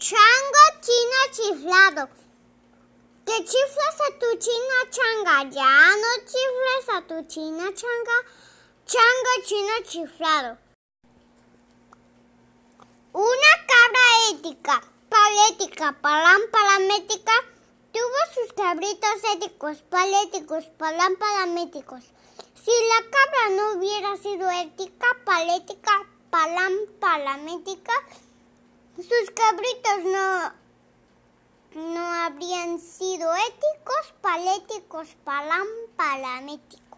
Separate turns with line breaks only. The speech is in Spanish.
Chango chino chiflado. Que chiflas a tu china changa, ya no chifles a tu china changa. Chango chino chiflado. Una cabra ética, palética, palam palamética, tuvo sus cabritos éticos, paléticos, palam palaméticos. Si la cabra no hubiera sido ética, palética, palam palamética, sus cabritos no, no habrían sido éticos, paléticos, palam, palaméticos.